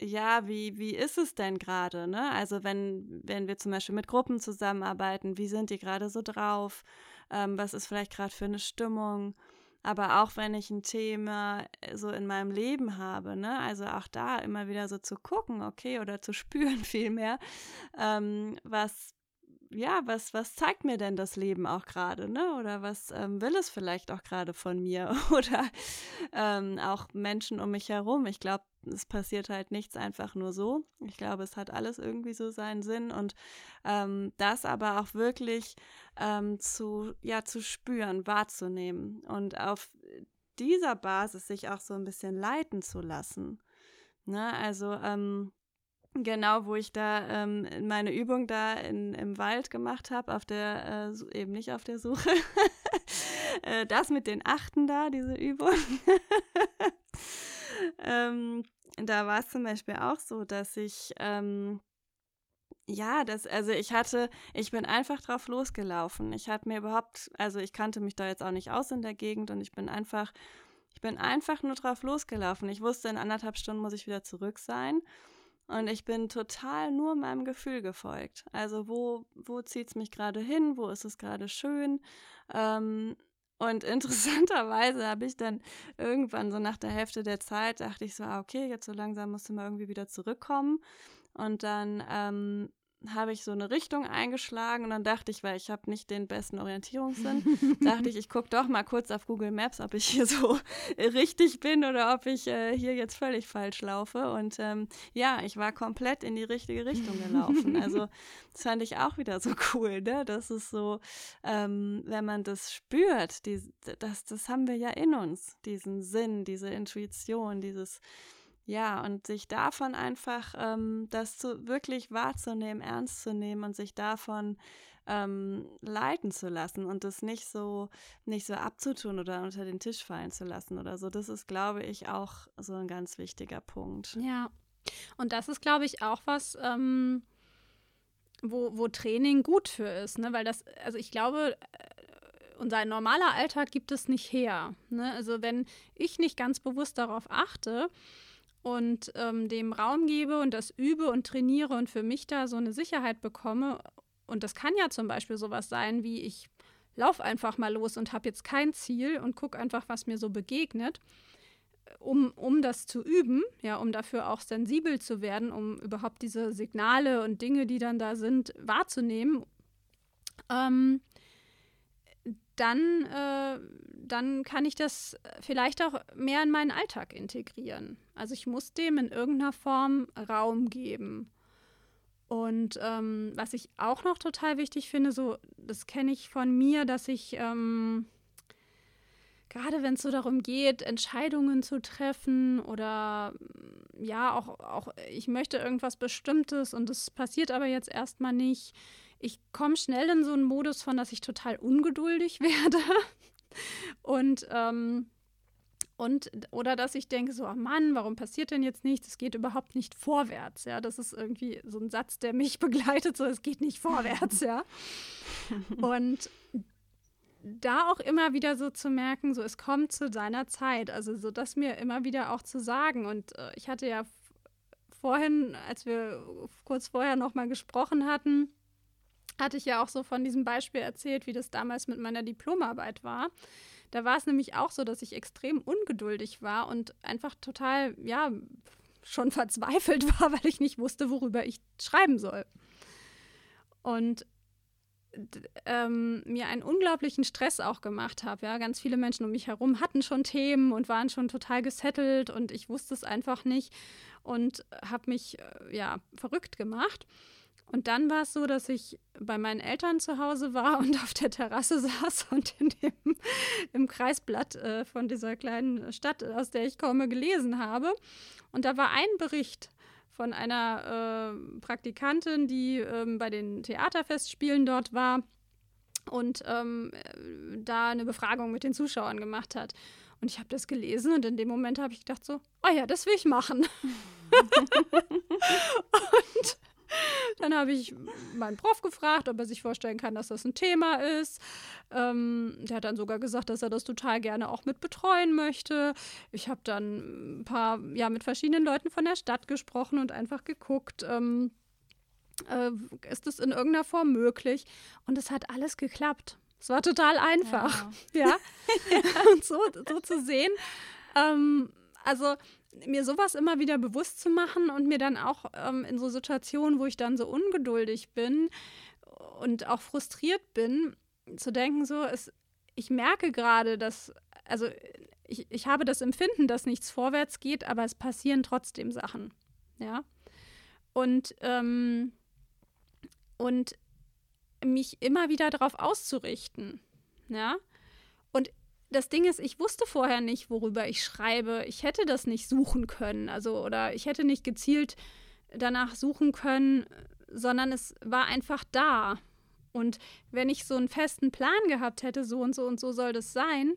ja, wie, wie ist es denn gerade? Ne? Also wenn, wenn wir zum Beispiel mit Gruppen zusammenarbeiten, wie sind die gerade so drauf? Ähm, was ist vielleicht gerade für eine Stimmung. Aber auch wenn ich ein Thema äh, so in meinem Leben habe, ne, also auch da immer wieder so zu gucken, okay, oder zu spüren vielmehr, ähm, was, ja, was, was zeigt mir denn das Leben auch gerade, ne? Oder was ähm, will es vielleicht auch gerade von mir? Oder ähm, auch Menschen um mich herum. Ich glaube, es passiert halt nichts einfach nur so. Ich glaube, es hat alles irgendwie so seinen Sinn und ähm, das aber auch wirklich ähm, zu, ja, zu spüren, wahrzunehmen und auf dieser Basis sich auch so ein bisschen leiten zu lassen. Ne? Also ähm, Genau, wo ich da ähm, meine Übung da in, im Wald gemacht habe, auf der, äh, eben nicht auf der Suche. äh, das mit den Achten da, diese Übung. ähm, da war es zum Beispiel auch so, dass ich, ähm, ja, das, also ich hatte, ich bin einfach drauf losgelaufen. Ich hatte mir überhaupt, also ich kannte mich da jetzt auch nicht aus in der Gegend und ich bin einfach, ich bin einfach nur drauf losgelaufen. Ich wusste, in anderthalb Stunden muss ich wieder zurück sein. Und ich bin total nur meinem Gefühl gefolgt. Also wo, wo zieht es mich gerade hin? Wo ist es gerade schön? Ähm, und interessanterweise habe ich dann irgendwann so nach der Hälfte der Zeit, dachte ich so, ah, okay, jetzt so langsam musst du mal irgendwie wieder zurückkommen. Und dann ähm, habe ich so eine Richtung eingeschlagen und dann dachte ich, weil ich habe nicht den besten Orientierungssinn, dachte ich, ich gucke doch mal kurz auf Google Maps, ob ich hier so richtig bin oder ob ich äh, hier jetzt völlig falsch laufe. Und ähm, ja, ich war komplett in die richtige Richtung gelaufen. Also das fand ich auch wieder so cool, ne? Das ist so, ähm, wenn man das spürt, die, das, das haben wir ja in uns, diesen Sinn, diese Intuition, dieses ja, und sich davon einfach ähm, das zu, wirklich wahrzunehmen, ernst zu nehmen und sich davon ähm, leiten zu lassen und das nicht so, nicht so abzutun oder unter den Tisch fallen zu lassen oder so. Das ist, glaube ich, auch so ein ganz wichtiger Punkt. Ja, und das ist, glaube ich, auch was, ähm, wo, wo Training gut für ist, ne? Weil das, also ich glaube, äh, unser normaler Alltag gibt es nicht her. Ne? Also wenn ich nicht ganz bewusst darauf achte, und ähm, dem Raum gebe und das übe und trainiere und für mich da so eine Sicherheit bekomme. Und das kann ja zum Beispiel sowas sein, wie ich laufe einfach mal los und habe jetzt kein Ziel und gucke einfach, was mir so begegnet, um, um das zu üben, ja, um dafür auch sensibel zu werden, um überhaupt diese Signale und Dinge, die dann da sind, wahrzunehmen. Ähm, dann, äh, dann kann ich das vielleicht auch mehr in meinen Alltag integrieren. Also ich muss dem in irgendeiner Form Raum geben. Und ähm, was ich auch noch total wichtig finde, so das kenne ich von mir, dass ich ähm, gerade wenn es so darum geht, Entscheidungen zu treffen oder ja, auch, auch ich möchte irgendwas Bestimmtes und das passiert aber jetzt erstmal nicht, ich komme schnell in so einen Modus von, dass ich total ungeduldig werde. und, ähm, und oder dass ich denke, so, oh Mann, warum passiert denn jetzt nichts? Es geht überhaupt nicht vorwärts. Ja, das ist irgendwie so ein Satz, der mich begleitet, so es geht nicht vorwärts, ja. Und da auch immer wieder so zu merken, so es kommt zu seiner Zeit, also so das mir immer wieder auch zu sagen. Und äh, ich hatte ja vorhin, als wir kurz vorher noch mal gesprochen hatten, hatte ich ja auch so von diesem Beispiel erzählt, wie das damals mit meiner Diplomarbeit war. Da war es nämlich auch so, dass ich extrem ungeduldig war und einfach total, ja, schon verzweifelt war, weil ich nicht wusste, worüber ich schreiben soll. Und ähm, mir einen unglaublichen Stress auch gemacht habe. Ja, ganz viele Menschen um mich herum hatten schon Themen und waren schon total gesettelt und ich wusste es einfach nicht und habe mich äh, ja verrückt gemacht. Und dann war es so, dass ich bei meinen Eltern zu Hause war und auf der Terrasse saß und in dem, im Kreisblatt äh, von dieser kleinen Stadt, aus der ich komme, gelesen habe. Und da war ein Bericht von einer äh, Praktikantin, die ähm, bei den Theaterfestspielen dort war und ähm, da eine Befragung mit den Zuschauern gemacht hat. Und ich habe das gelesen und in dem Moment habe ich gedacht so, oh ja, das will ich machen. und dann habe ich meinen Prof gefragt, ob er sich vorstellen kann, dass das ein Thema ist. Ähm, der hat dann sogar gesagt, dass er das total gerne auch mit betreuen möchte. Ich habe dann ein paar, ja, mit verschiedenen Leuten von der Stadt gesprochen und einfach geguckt, ähm, äh, ist es in irgendeiner Form möglich? Und es hat alles geklappt. Es war total einfach. Ja. ja? und so, so zu sehen. Ähm, also mir sowas immer wieder bewusst zu machen und mir dann auch ähm, in so Situationen, wo ich dann so ungeduldig bin und auch frustriert bin, zu denken, so, es, ich merke gerade, dass, also ich, ich habe das Empfinden, dass nichts vorwärts geht, aber es passieren trotzdem Sachen. Ja. Und, ähm, und mich immer wieder darauf auszurichten. Ja. Das Ding ist, ich wusste vorher nicht, worüber ich schreibe. Ich hätte das nicht suchen können, also oder ich hätte nicht gezielt danach suchen können, sondern es war einfach da. Und wenn ich so einen festen Plan gehabt hätte, so und so und so soll das sein,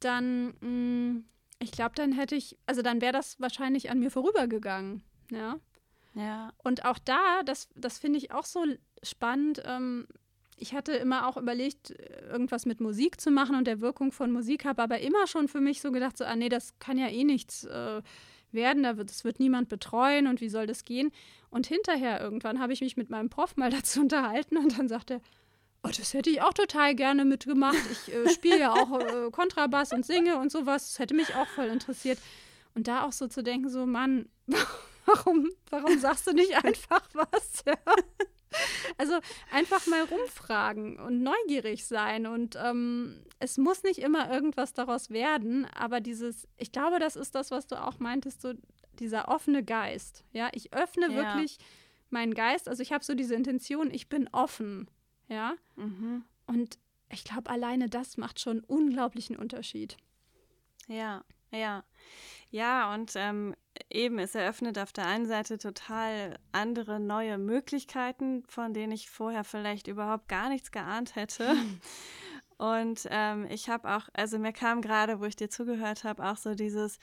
dann, mh, mm, ich glaube, dann hätte ich, also dann wäre das wahrscheinlich an mir vorübergegangen. Ja. Ja. Und auch da, das, das finde ich auch so spannend. Ähm, ich hatte immer auch überlegt, irgendwas mit Musik zu machen und der Wirkung von Musik, habe aber immer schon für mich so gedacht, so, ah nee, das kann ja eh nichts äh, werden, da wird, das wird niemand betreuen und wie soll das gehen? Und hinterher irgendwann habe ich mich mit meinem Prof mal dazu unterhalten und dann sagte er, oh, das hätte ich auch total gerne mitgemacht. Ich äh, spiele ja auch äh, Kontrabass und singe und sowas. Das hätte mich auch voll interessiert. Und da auch so zu denken, so, Mann, warum, warum sagst du nicht einfach was? Ja. Also einfach mal rumfragen und neugierig sein. Und ähm, es muss nicht immer irgendwas daraus werden, aber dieses, ich glaube, das ist das, was du auch meintest, so dieser offene Geist. Ja, ich öffne ja. wirklich meinen Geist. Also ich habe so diese Intention, ich bin offen. Ja. Mhm. Und ich glaube, alleine das macht schon einen unglaublichen Unterschied. Ja, ja. Ja, und ähm, eben, es eröffnet auf der einen Seite total andere neue Möglichkeiten, von denen ich vorher vielleicht überhaupt gar nichts geahnt hätte. Und ähm, ich habe auch, also mir kam gerade, wo ich dir zugehört habe, auch so dieses,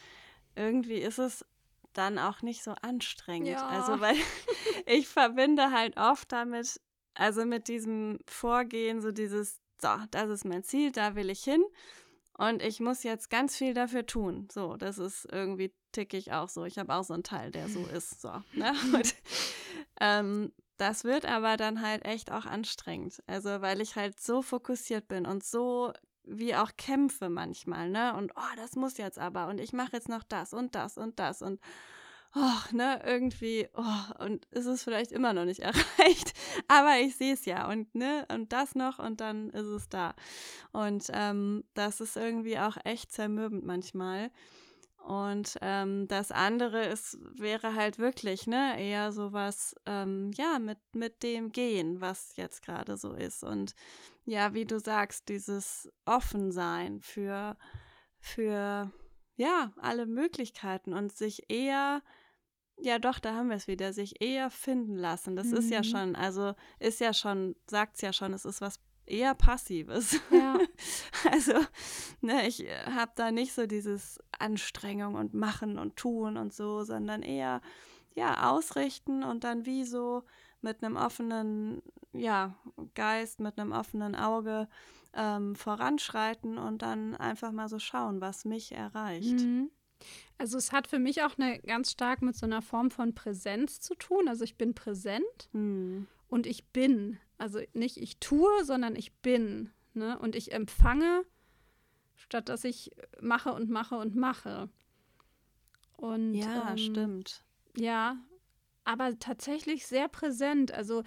irgendwie ist es dann auch nicht so anstrengend. Ja. Also, weil ich verbinde halt oft damit, also mit diesem Vorgehen, so dieses, so, das ist mein Ziel, da will ich hin. Und ich muss jetzt ganz viel dafür tun. So, das ist irgendwie tickig auch so. Ich habe auch so einen Teil, der so ist. So, ne? Und, ähm, das wird aber dann halt echt auch anstrengend. Also, weil ich halt so fokussiert bin und so wie auch kämpfe manchmal, ne? Und oh, das muss jetzt aber und ich mache jetzt noch das und das und das und oh, ne, irgendwie, oh, und ist es vielleicht immer noch nicht erreicht, aber ich sehe es ja und ne, und das noch und dann ist es da. Und ähm, das ist irgendwie auch echt zermürbend manchmal. Und ähm, das andere ist, wäre halt wirklich, ne, eher sowas, ähm, ja, mit, mit dem Gehen, was jetzt gerade so ist. Und ja, wie du sagst, dieses Offensein für, für, ja, alle Möglichkeiten und sich eher ja, doch, da haben wir es wieder, sich eher finden lassen. Das mhm. ist ja mhm. schon, also ist ja schon, sagt es ja schon, es ist was eher Passives. Ja. also, ne, ich äh, habe da nicht so dieses Anstrengung und Machen und Tun und so, sondern eher, ja, ausrichten und dann wie so mit einem offenen, ja, Geist, mit einem offenen Auge ähm, voranschreiten und dann einfach mal so schauen, was mich erreicht. Mhm. Also es hat für mich auch eine ganz stark mit so einer Form von Präsenz zu tun. Also ich bin präsent hm. und ich bin. Also nicht ich tue, sondern ich bin. Ne? Und ich empfange, statt dass ich mache und mache und mache. Und, ja, ähm, stimmt. Ja, aber tatsächlich sehr präsent. Also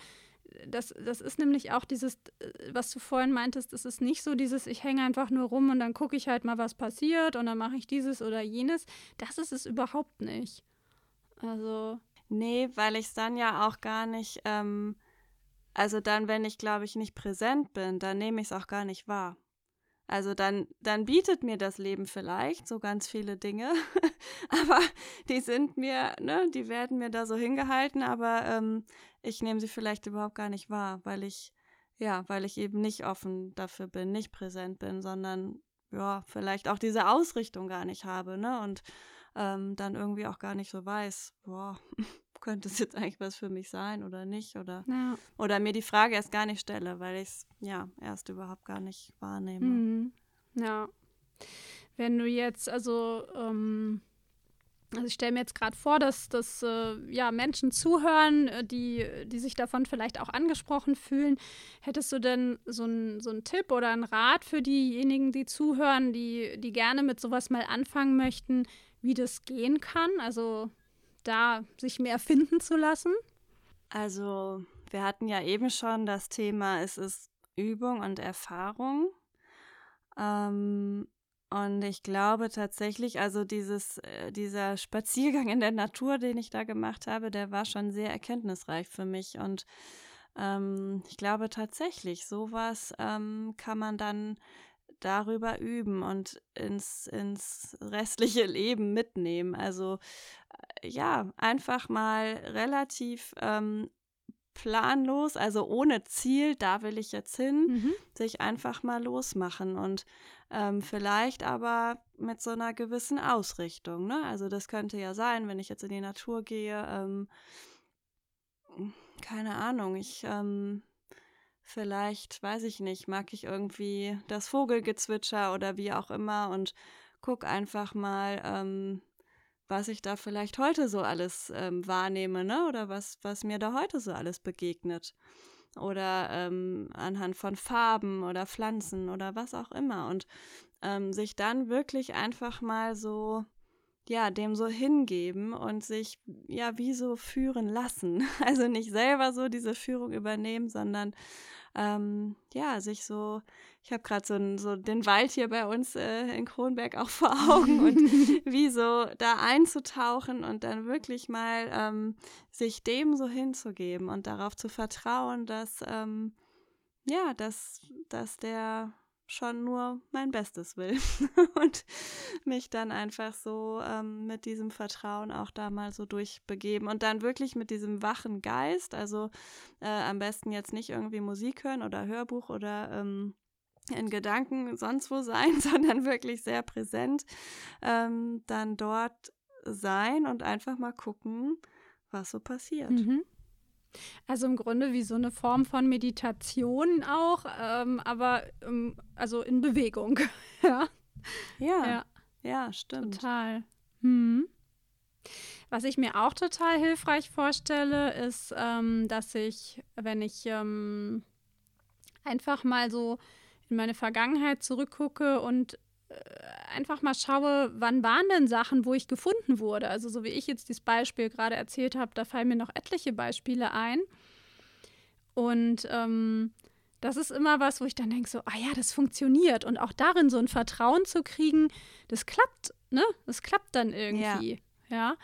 das, das ist nämlich auch dieses, äh, was du vorhin meintest, es ist nicht so dieses, ich hänge einfach nur rum und dann gucke ich halt mal, was passiert und dann mache ich dieses oder jenes. Das ist es überhaupt nicht. Also. Nee, weil ich es dann ja auch gar nicht, ähm, also dann, wenn ich, glaube ich, nicht präsent bin, dann nehme ich es auch gar nicht wahr. Also dann, dann bietet mir das Leben vielleicht so ganz viele Dinge, aber die sind mir, ne, die werden mir da so hingehalten, aber ähm, ich nehme sie vielleicht überhaupt gar nicht wahr, weil ich, ja, weil ich eben nicht offen dafür bin, nicht präsent bin, sondern ja, vielleicht auch diese Ausrichtung gar nicht habe, ne? Und ähm, dann irgendwie auch gar nicht so weiß, boah, könnte es jetzt eigentlich was für mich sein oder nicht? Oder, ja. oder mir die Frage erst gar nicht stelle, weil ich es ja erst überhaupt gar nicht wahrnehme. Mhm. Ja. Wenn du jetzt, also, ähm, also ich stelle mir jetzt gerade vor, dass, dass äh, ja, Menschen zuhören, äh, die, die sich davon vielleicht auch angesprochen fühlen. Hättest du denn so einen so Tipp oder einen Rat für diejenigen, die zuhören, die, die gerne mit sowas mal anfangen möchten, wie das gehen kann? Also da sich mehr finden zu lassen? Also, wir hatten ja eben schon das Thema, es ist Übung und Erfahrung. Ähm, und ich glaube tatsächlich, also dieses, äh, dieser Spaziergang in der Natur, den ich da gemacht habe, der war schon sehr erkenntnisreich für mich. Und ähm, ich glaube tatsächlich, sowas ähm, kann man dann darüber üben und ins, ins restliche Leben mitnehmen. Also äh, ja, einfach mal relativ ähm, planlos, also ohne Ziel, da will ich jetzt hin, mhm. sich einfach mal losmachen und ähm, vielleicht aber mit so einer gewissen Ausrichtung. Ne? Also das könnte ja sein, wenn ich jetzt in die Natur gehe, ähm, keine Ahnung, ich ähm, vielleicht, weiß ich nicht, mag ich irgendwie das Vogelgezwitscher oder wie auch immer und guck einfach mal, ähm, was ich da vielleicht heute so alles ähm, wahrnehme, ne? Oder was, was mir da heute so alles begegnet. Oder ähm, anhand von Farben oder Pflanzen oder was auch immer. Und ähm, sich dann wirklich einfach mal so, ja, dem so hingeben und sich ja wie so führen lassen. Also nicht selber so diese Führung übernehmen, sondern ähm, ja, sich so, ich habe gerade so, so den Wald hier bei uns äh, in Kronberg auch vor Augen und wie so da einzutauchen und dann wirklich mal ähm, sich dem so hinzugeben und darauf zu vertrauen, dass ähm, ja, dass, dass der schon nur mein Bestes will und mich dann einfach so ähm, mit diesem Vertrauen auch da mal so durchbegeben und dann wirklich mit diesem wachen Geist, also äh, am besten jetzt nicht irgendwie Musik hören oder Hörbuch oder ähm, in Gedanken sonst wo sein, sondern wirklich sehr präsent, ähm, dann dort sein und einfach mal gucken, was so passiert. Mhm. Also im Grunde wie so eine Form von Meditation auch, ähm, aber ähm, also in Bewegung. ja. ja. Ja, ja, stimmt. Total. Hm. Was ich mir auch total hilfreich vorstelle, ist, ähm, dass ich, wenn ich ähm, einfach mal so in meine Vergangenheit zurückgucke und einfach mal schaue, wann waren denn Sachen, wo ich gefunden wurde. Also so wie ich jetzt dieses Beispiel gerade erzählt habe, da fallen mir noch etliche Beispiele ein. Und ähm, das ist immer was, wo ich dann denke, so, ah ja, das funktioniert. Und auch darin so ein Vertrauen zu kriegen, das klappt, ne? Das klappt dann irgendwie. Ja. ja?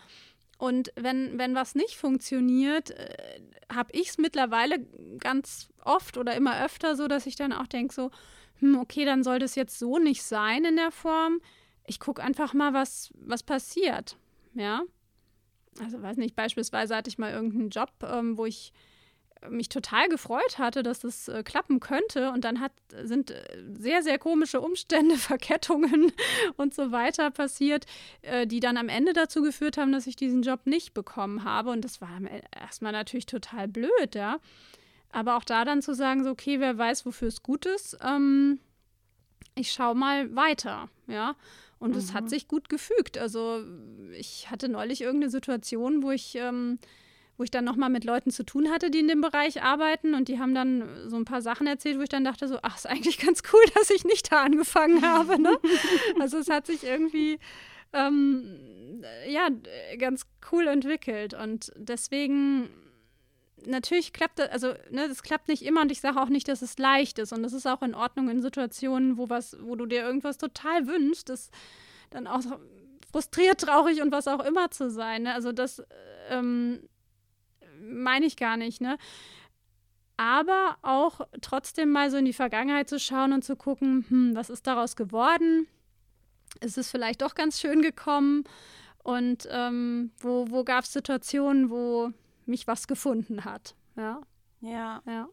Und wenn, wenn was nicht funktioniert, äh, habe ich es mittlerweile ganz oft oder immer öfter so, dass ich dann auch denke, so, hm, okay, dann soll das jetzt so nicht sein in der Form. Ich gucke einfach mal, was, was passiert. Ja. Also, weiß nicht, beispielsweise hatte ich mal irgendeinen Job, ähm, wo ich mich total gefreut hatte, dass das äh, klappen könnte. Und dann hat, sind äh, sehr, sehr komische Umstände, Verkettungen und so weiter passiert, äh, die dann am Ende dazu geführt haben, dass ich diesen Job nicht bekommen habe. Und das war erstmal natürlich total blöd, ja. Aber auch da dann zu sagen, so, okay, wer weiß, wofür es gut ist, ähm, ich schaue mal weiter, ja. Und es hat mhm. sich gut gefügt. Also ich hatte neulich irgendeine Situation, wo ich, ähm, wo ich dann nochmal mit Leuten zu tun hatte, die in dem Bereich arbeiten und die haben dann so ein paar Sachen erzählt, wo ich dann dachte, so, ach, ist eigentlich ganz cool, dass ich nicht da angefangen habe. Ne? also es hat sich irgendwie ähm, ja ganz cool entwickelt. Und deswegen natürlich klappt das, also ne, das klappt nicht immer und ich sage auch nicht, dass es leicht ist. Und das ist auch in Ordnung in Situationen, wo was, wo du dir irgendwas total wünschst, das dann auch frustriert, traurig und was auch immer zu sein. Ne? Also das ähm, meine ich gar nicht, ne? Aber auch trotzdem mal so in die Vergangenheit zu schauen und zu gucken, hm, was ist daraus geworden? Ist es vielleicht doch ganz schön gekommen? Und ähm, wo, wo gab es Situationen, wo mich was gefunden hat. Ja. Ja. Ja.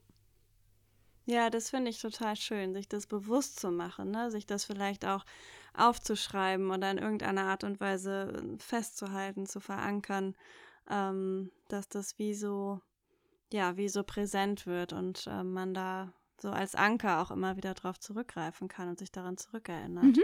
Ja, das finde ich total schön, sich das bewusst zu machen, ne? sich das vielleicht auch aufzuschreiben oder in irgendeiner Art und Weise äh, festzuhalten, zu verankern, ähm, dass das wie so, ja, wie so präsent wird und äh, man da so als Anker auch immer wieder drauf zurückgreifen kann und sich daran zurückerinnert. Mhm.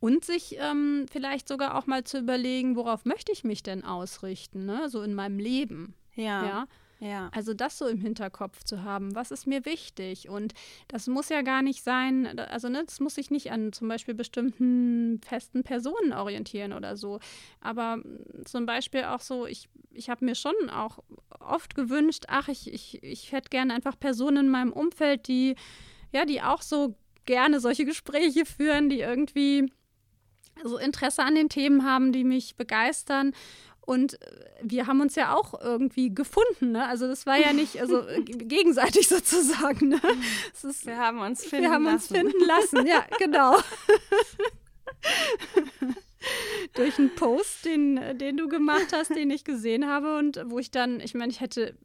Und sich ähm, vielleicht sogar auch mal zu überlegen, worauf möchte ich mich denn ausrichten, ne? so in meinem Leben. Ja. ja. Ja. Also das so im Hinterkopf zu haben, was ist mir wichtig? Und das muss ja gar nicht sein, also ne, das muss sich nicht an zum Beispiel bestimmten festen Personen orientieren oder so. Aber mm, zum Beispiel auch so, ich, ich habe mir schon auch oft gewünscht, ach, ich, ich, ich hätte gerne einfach Personen in meinem Umfeld, die, ja, die auch so gerne solche Gespräche führen, die irgendwie so Interesse an den Themen haben, die mich begeistern. Und äh, wir haben uns ja auch irgendwie gefunden, ne? Also das war ja nicht, also gegenseitig sozusagen. Ne? Ist, wir haben uns finden wir haben lassen. uns finden lassen, ja, genau. Durch einen Post, den, den du gemacht hast, den ich gesehen habe und wo ich dann, ich meine, ich hätte,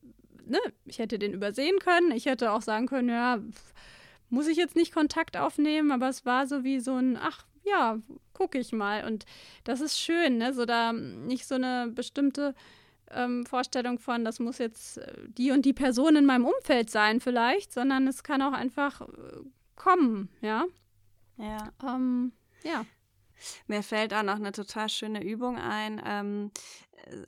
ne, ich hätte den übersehen können. Ich hätte auch sagen können, ja, muss ich jetzt nicht Kontakt aufnehmen, aber es war so wie so ein, ach ja, gucke ich mal. Und das ist schön, ne? So da nicht so eine bestimmte ähm, Vorstellung von, das muss jetzt äh, die und die Person in meinem Umfeld sein, vielleicht, sondern es kann auch einfach äh, kommen, ja. Ja. Ähm, ja. Mir fällt auch noch eine total schöne Übung ein. Ähm,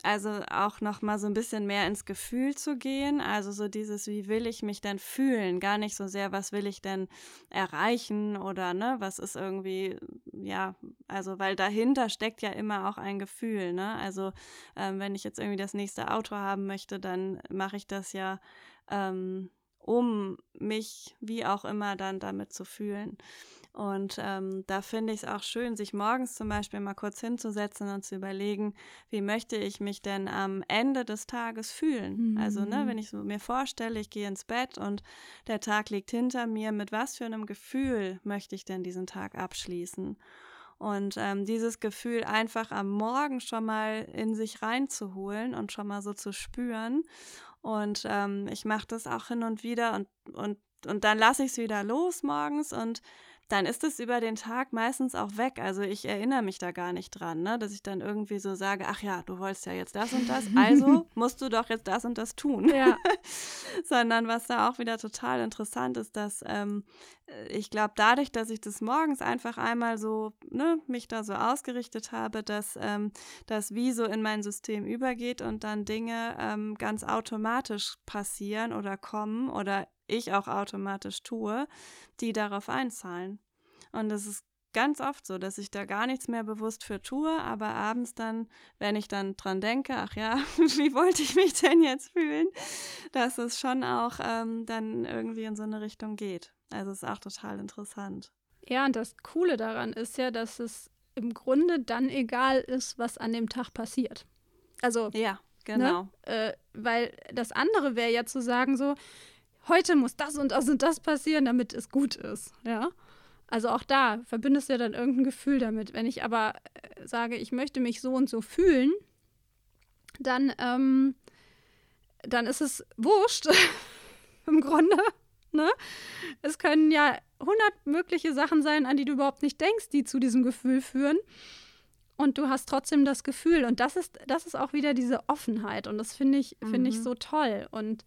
also auch noch mal so ein bisschen mehr ins Gefühl zu gehen. Also so dieses, wie will ich mich denn fühlen? Gar nicht so sehr, was will ich denn erreichen oder ne, was ist irgendwie, ja, Also, weil dahinter steckt ja immer auch ein Gefühl, ne? Also, ähm, wenn ich jetzt irgendwie das nächste Auto haben möchte, dann mache ich das ja, ähm, um mich wie auch immer dann damit zu fühlen. Und ähm, da finde ich es auch schön, sich morgens zum Beispiel mal kurz hinzusetzen und zu überlegen, wie möchte ich mich denn am Ende des Tages fühlen? Mhm. Also, ne, wenn ich so mir vorstelle, ich gehe ins Bett und der Tag liegt hinter mir, mit was für einem Gefühl möchte ich denn diesen Tag abschließen? Und ähm, dieses Gefühl einfach am Morgen schon mal in sich reinzuholen und schon mal so zu spüren. Und ähm, ich mache das auch hin und wieder und, und, und dann lasse ich es wieder los morgens und dann ist es über den Tag meistens auch weg. Also ich erinnere mich da gar nicht dran, ne? dass ich dann irgendwie so sage, ach ja, du wolltest ja jetzt das und das, also musst du doch jetzt das und das tun. Ja. Sondern was da auch wieder total interessant ist, dass ähm, ich glaube, dadurch, dass ich das morgens einfach einmal so, ne, mich da so ausgerichtet habe, dass ähm, das wie so in mein System übergeht und dann Dinge ähm, ganz automatisch passieren oder kommen oder ich auch automatisch tue, die darauf einzahlen. Und es ist ganz oft so, dass ich da gar nichts mehr bewusst für tue, aber abends dann, wenn ich dann dran denke, ach ja, wie wollte ich mich denn jetzt fühlen, dass es schon auch ähm, dann irgendwie in so eine Richtung geht. Also es ist auch total interessant. Ja, und das Coole daran ist ja, dass es im Grunde dann egal ist, was an dem Tag passiert. Also ja, genau. Ne? Äh, weil das andere wäre ja zu sagen so, heute muss das und das und das passieren, damit es gut ist. Ja. Also auch da verbindest du ja dann irgendein Gefühl damit. Wenn ich aber äh, sage, ich möchte mich so und so fühlen, dann, ähm, dann ist es wurscht im Grunde. Ne? Es können ja hundert mögliche Sachen sein, an die du überhaupt nicht denkst, die zu diesem Gefühl führen. Und du hast trotzdem das Gefühl. Und das ist, das ist auch wieder diese Offenheit. Und das finde ich, mhm. ich so toll. Und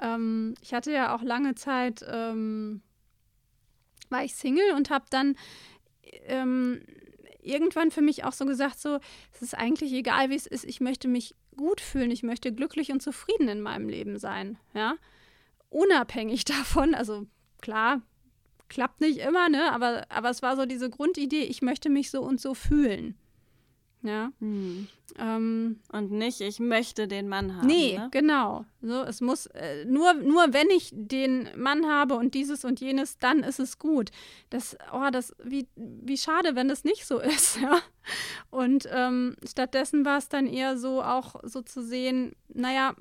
ähm, ich hatte ja auch lange Zeit, ähm, war ich Single und habe dann ähm, irgendwann für mich auch so gesagt, so, es ist eigentlich egal, wie es ist, ich möchte mich gut fühlen, ich möchte glücklich und zufrieden in meinem Leben sein, ja. Unabhängig davon, also klar, klappt nicht immer, ne, aber, aber es war so diese Grundidee, ich möchte mich so und so fühlen. Ja. Hm. Ähm, und nicht, ich möchte den Mann haben. Nee, ne? genau. So, es muss, äh, nur, nur wenn ich den Mann habe und dieses und jenes, dann ist es gut. Das, oh, das, wie, wie schade, wenn das nicht so ist, ja. Und ähm, stattdessen war es dann eher so, auch so zu sehen, naja,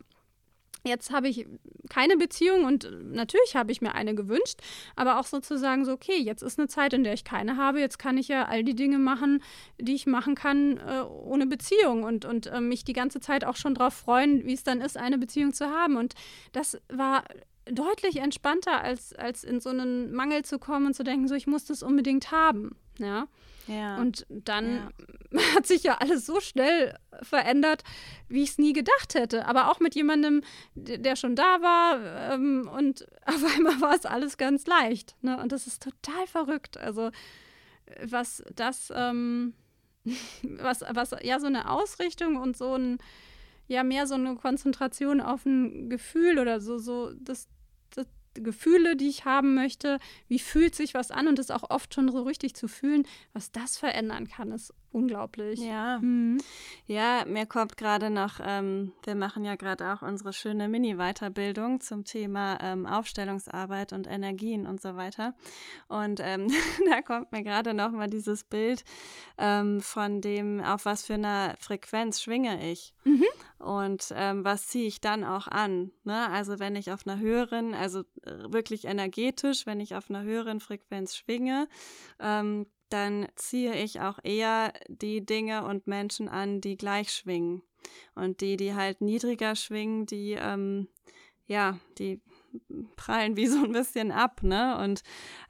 Jetzt habe ich keine Beziehung und natürlich habe ich mir eine gewünscht, aber auch sozusagen so, okay, jetzt ist eine Zeit, in der ich keine habe, jetzt kann ich ja all die Dinge machen, die ich machen kann äh, ohne Beziehung und, und äh, mich die ganze Zeit auch schon darauf freuen, wie es dann ist, eine Beziehung zu haben. Und das war deutlich entspannter, als, als in so einen Mangel zu kommen und zu denken, so, ich muss das unbedingt haben. Ja. Ja. Und dann ja. hat sich ja alles so schnell verändert, wie ich es nie gedacht hätte. Aber auch mit jemandem, der schon da war. Ähm, und auf einmal war es alles ganz leicht. Ne? Und das ist total verrückt. Also, was das, ähm, was, was ja so eine Ausrichtung und so ein, ja, mehr so eine Konzentration auf ein Gefühl oder so, so, das, Gefühle, die ich haben möchte, wie fühlt sich was an und das auch oft schon so richtig zu fühlen, was das verändern kann, ist unglaublich. Ja, mhm. ja mir kommt gerade noch, ähm, wir machen ja gerade auch unsere schöne Mini-Weiterbildung zum Thema ähm, Aufstellungsarbeit und Energien und so weiter. Und ähm, da kommt mir gerade noch mal dieses Bild ähm, von dem, auf was für einer Frequenz schwinge ich. Mhm. Und ähm, was ziehe ich dann auch an? Ne? Also wenn ich auf einer höheren, also äh, wirklich energetisch, wenn ich auf einer höheren Frequenz schwinge, ähm, dann ziehe ich auch eher die Dinge und Menschen an, die gleich schwingen. Und die, die halt niedriger schwingen, die, ähm, ja, die prallen wie so ein bisschen ab, ne? Und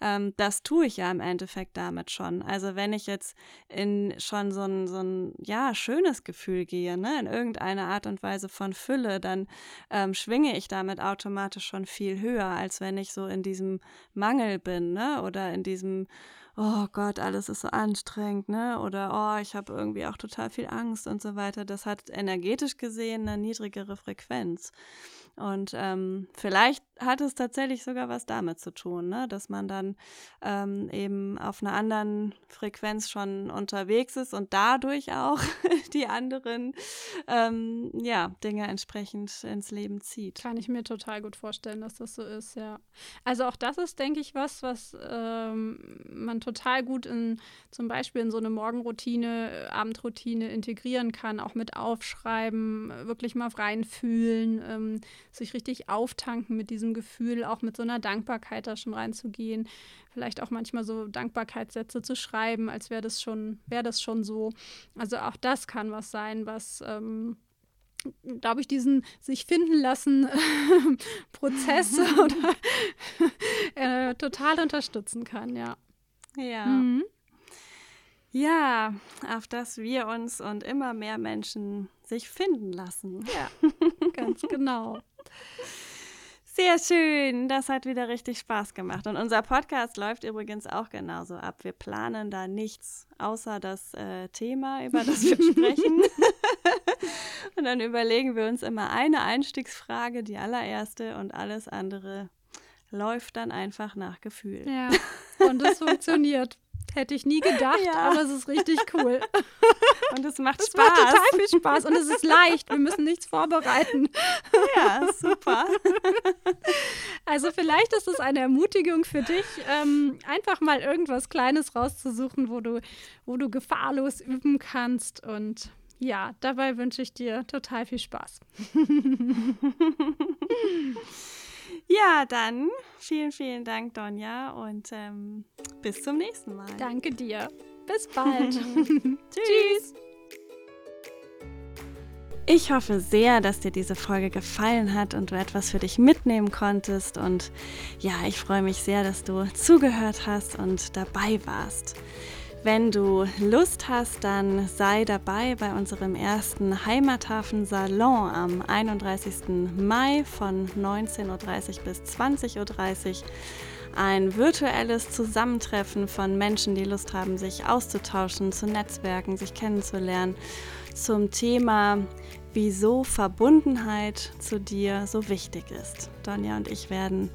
ähm, das tue ich ja im Endeffekt damit schon. Also wenn ich jetzt in schon so ein, so ein ja, schönes Gefühl gehe, ne, in irgendeiner Art und Weise von Fülle, dann ähm, schwinge ich damit automatisch schon viel höher, als wenn ich so in diesem Mangel bin, ne? Oder in diesem oh Gott, alles ist so anstrengend, ne? Oder oh, ich habe irgendwie auch total viel Angst und so weiter. Das hat energetisch gesehen eine niedrigere Frequenz. Und ähm, vielleicht hat es tatsächlich sogar was damit zu tun, ne? dass man dann ähm, eben auf einer anderen Frequenz schon unterwegs ist und dadurch auch die anderen ähm, ja, Dinge entsprechend ins Leben zieht. Kann ich mir total gut vorstellen, dass das so ist, ja. Also auch das ist, denke ich, was, was ähm, man total gut in zum Beispiel in so eine Morgenroutine, Abendroutine integrieren kann, auch mit Aufschreiben, wirklich mal reinfühlen, ähm, sich richtig auftanken mit diesem Gefühl, auch mit so einer Dankbarkeit da schon reinzugehen. Vielleicht auch manchmal so Dankbarkeitssätze zu schreiben, als wäre das schon, wäre das schon so. Also auch das kann was sein, was ähm, glaube ich, diesen sich finden lassen Prozess oder äh, total unterstützen kann, ja. Ja. Mhm. Ja, auf dass wir uns und immer mehr Menschen sich finden lassen. Ja, ganz genau. Sehr schön, das hat wieder richtig Spaß gemacht. Und unser Podcast läuft übrigens auch genauso ab. Wir planen da nichts außer das äh, Thema, über das wir sprechen. und dann überlegen wir uns immer eine Einstiegsfrage, die allererste, und alles andere läuft dann einfach nach Gefühl. Ja, und es funktioniert. Hätte ich nie gedacht, ja. aber es ist richtig cool. Und es macht es Spaß. Es macht total viel Spaß und es ist leicht. Wir müssen nichts vorbereiten. Ja, super. Also vielleicht ist es eine Ermutigung für dich, ähm, einfach mal irgendwas Kleines rauszusuchen, wo du, wo du gefahrlos üben kannst. Und ja, dabei wünsche ich dir total viel Spaß. Ja, dann vielen, vielen Dank, Donja, und ähm, bis zum nächsten Mal. Danke dir. Bis bald. Tschüss. Ich hoffe sehr, dass dir diese Folge gefallen hat und du etwas für dich mitnehmen konntest. Und ja, ich freue mich sehr, dass du zugehört hast und dabei warst. Wenn du Lust hast, dann sei dabei bei unserem ersten Heimathafen-Salon am 31. Mai von 19.30 Uhr bis 20.30 Uhr. Ein virtuelles Zusammentreffen von Menschen, die Lust haben, sich auszutauschen, zu netzwerken, sich kennenzulernen zum Thema wieso Verbundenheit zu dir so wichtig ist. Donja und ich werden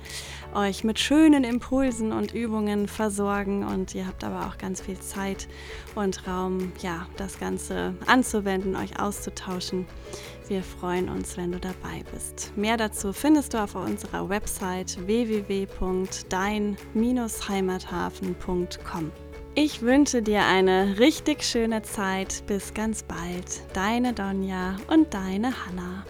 euch mit schönen Impulsen und Übungen versorgen und ihr habt aber auch ganz viel Zeit und Raum, ja, das Ganze anzuwenden, euch auszutauschen. Wir freuen uns, wenn du dabei bist. Mehr dazu findest du auf unserer Website www.dein-heimathafen.com. Ich wünsche dir eine richtig schöne Zeit. Bis ganz bald. Deine Donja und deine Hanna.